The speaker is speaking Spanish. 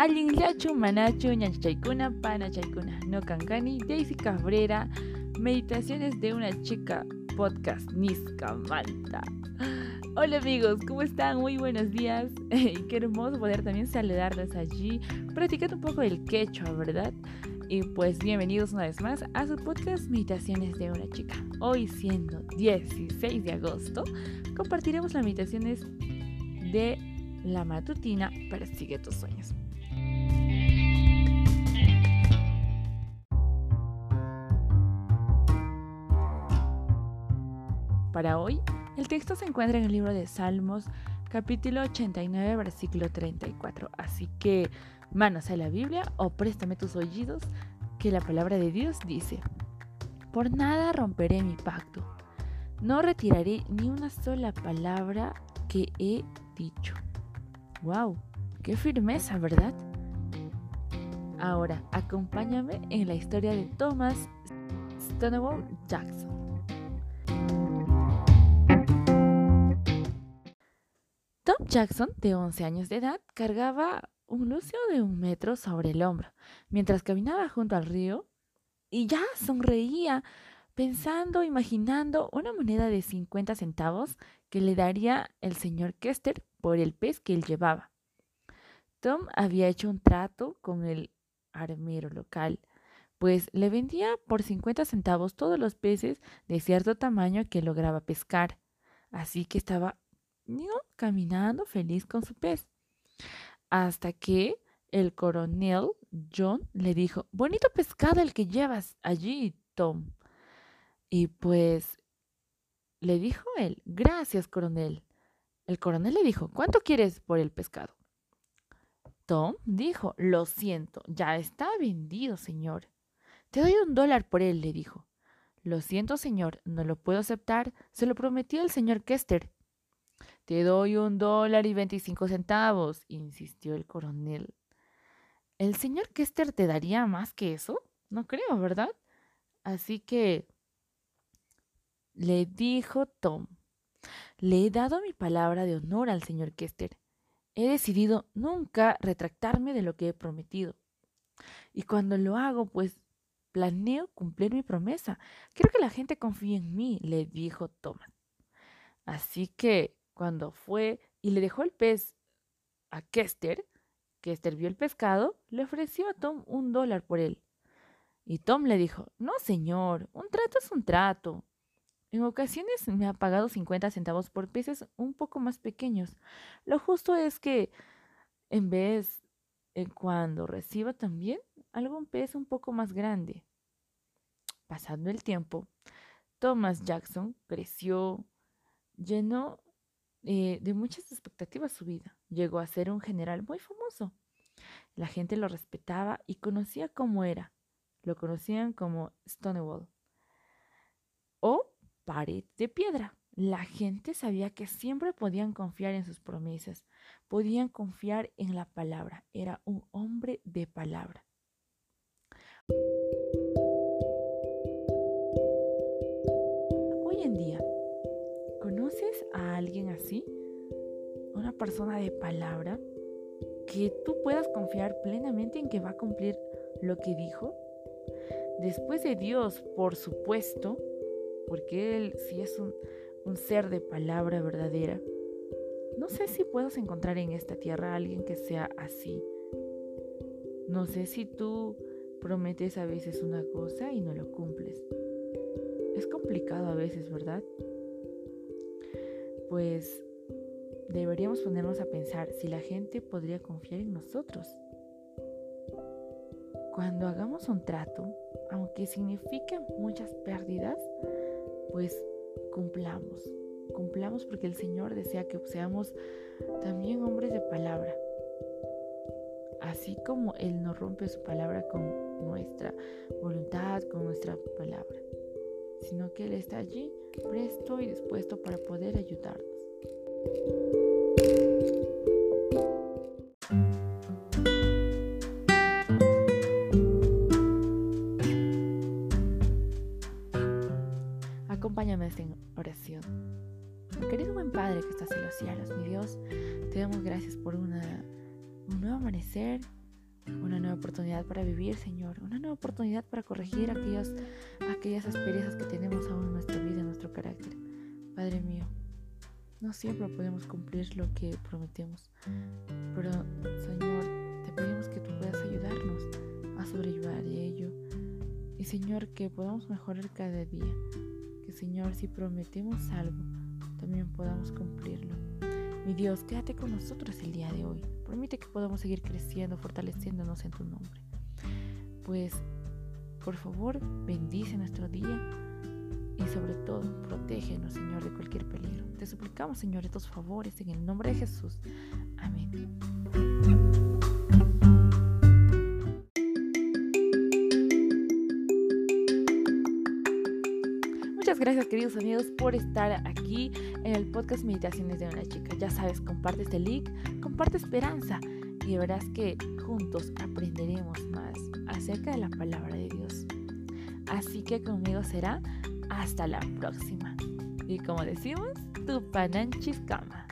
Allinlachu, Manachu, Ñanchaykuna, Panachaykuna, No Cancani, Daisy Cabrera, Meditaciones de una chica, podcast Niska Malta. Hola amigos, ¿cómo están? Muy buenos días. Qué hermoso poder también saludarles allí, practicando un poco el quechua, ¿verdad? Y pues bienvenidos una vez más a su podcast Meditaciones de una chica. Hoy siendo 16 de agosto, compartiremos las meditaciones de la matutina Persigue tus sueños. Para hoy, el texto se encuentra en el libro de Salmos, capítulo 89, versículo 34. Así que, manos a la Biblia o préstame tus oídos, que la palabra de Dios dice, por nada romperé mi pacto, no retiraré ni una sola palabra que he dicho. ¡Wow! ¡Qué firmeza, ¿verdad? Ahora, acompáñame en la historia de Thomas Stonewall Jackson. Jackson, de 11 años de edad, cargaba un lucio de un metro sobre el hombro mientras caminaba junto al río y ya sonreía pensando, imaginando una moneda de 50 centavos que le daría el señor Kester por el pez que él llevaba. Tom había hecho un trato con el armero local, pues le vendía por 50 centavos todos los peces de cierto tamaño que lograba pescar. Así que estaba caminando feliz con su pez. Hasta que el coronel John le dijo, bonito pescado el que llevas allí, Tom. Y pues le dijo él, gracias, coronel. El coronel le dijo, ¿cuánto quieres por el pescado? Tom dijo, lo siento, ya está vendido, señor. Te doy un dólar por él, le dijo. Lo siento, señor, no lo puedo aceptar. Se lo prometió el señor Kester. Te doy un dólar y veinticinco centavos, insistió el coronel. ¿El señor Kester te daría más que eso? No creo, ¿verdad? Así que le dijo Tom, le he dado mi palabra de honor al señor Kester. He decidido nunca retractarme de lo que he prometido. Y cuando lo hago, pues planeo cumplir mi promesa. Quiero que la gente confíe en mí, le dijo Thomas. Así que cuando fue y le dejó el pez a Kester, Kester vio el pescado, le ofreció a Tom un dólar por él. Y Tom le dijo, no señor, un trato es un trato. En ocasiones me ha pagado 50 centavos por peces un poco más pequeños. Lo justo es que en vez de cuando reciba también algún pez un poco más grande. Pasando el tiempo, Thomas Jackson creció, llenó eh, de muchas expectativas su vida. Llegó a ser un general muy famoso. La gente lo respetaba y conocía cómo era. Lo conocían como Stonewall o pared de piedra. La gente sabía que siempre podían confiar en sus promesas, podían confiar en la palabra. Era un hombre de palabra. Hoy en día, ¿conoces a alguien así? Una persona de palabra que tú puedas confiar plenamente en que va a cumplir lo que dijo. Después de Dios, por supuesto, porque Él sí es un, ser de palabra verdadera. No sé si puedas encontrar en esta tierra a alguien que sea así. No sé si tú prometes a veces una cosa y no lo cumples. Es complicado a veces, ¿verdad? Pues deberíamos ponernos a pensar si la gente podría confiar en nosotros. Cuando hagamos un trato, aunque signifique muchas pérdidas, pues cumplamos, cumplamos porque el Señor desea que seamos también hombres de palabra. Así como Él no rompe su palabra con nuestra voluntad, con nuestra palabra, sino que Él está allí presto y dispuesto para poder ayudarnos. Acompáñame en oración. Querido buen Padre que estás en los cielos, mi Dios, te damos gracias por una, un nuevo amanecer, una nueva oportunidad para vivir, Señor, una nueva oportunidad para corregir aquellas, asperezas que tenemos aún en nuestra vida, en nuestro carácter. Padre mío, no siempre podemos cumplir lo que prometemos, pero Señor, te pedimos que tú puedas ayudarnos a sobrellevar ello y Señor, que podamos mejorar cada día, que Señor, si prometemos algo, también podamos cumplirlo. Mi Dios, quédate con nosotros el día de hoy. Permite que podamos seguir creciendo, fortaleciéndonos en tu nombre. Pues, por favor, bendice nuestro día y sobre todo, protégenos, Señor, de cualquier peligro. Te suplicamos, Señor, estos favores en el nombre de Jesús. Amén. Gracias queridos amigos por estar aquí en el podcast Meditaciones de una chica. Ya sabes, comparte este link, comparte esperanza y verás que juntos aprenderemos más acerca de la palabra de Dios. Así que conmigo será hasta la próxima. Y como decimos, tu cama.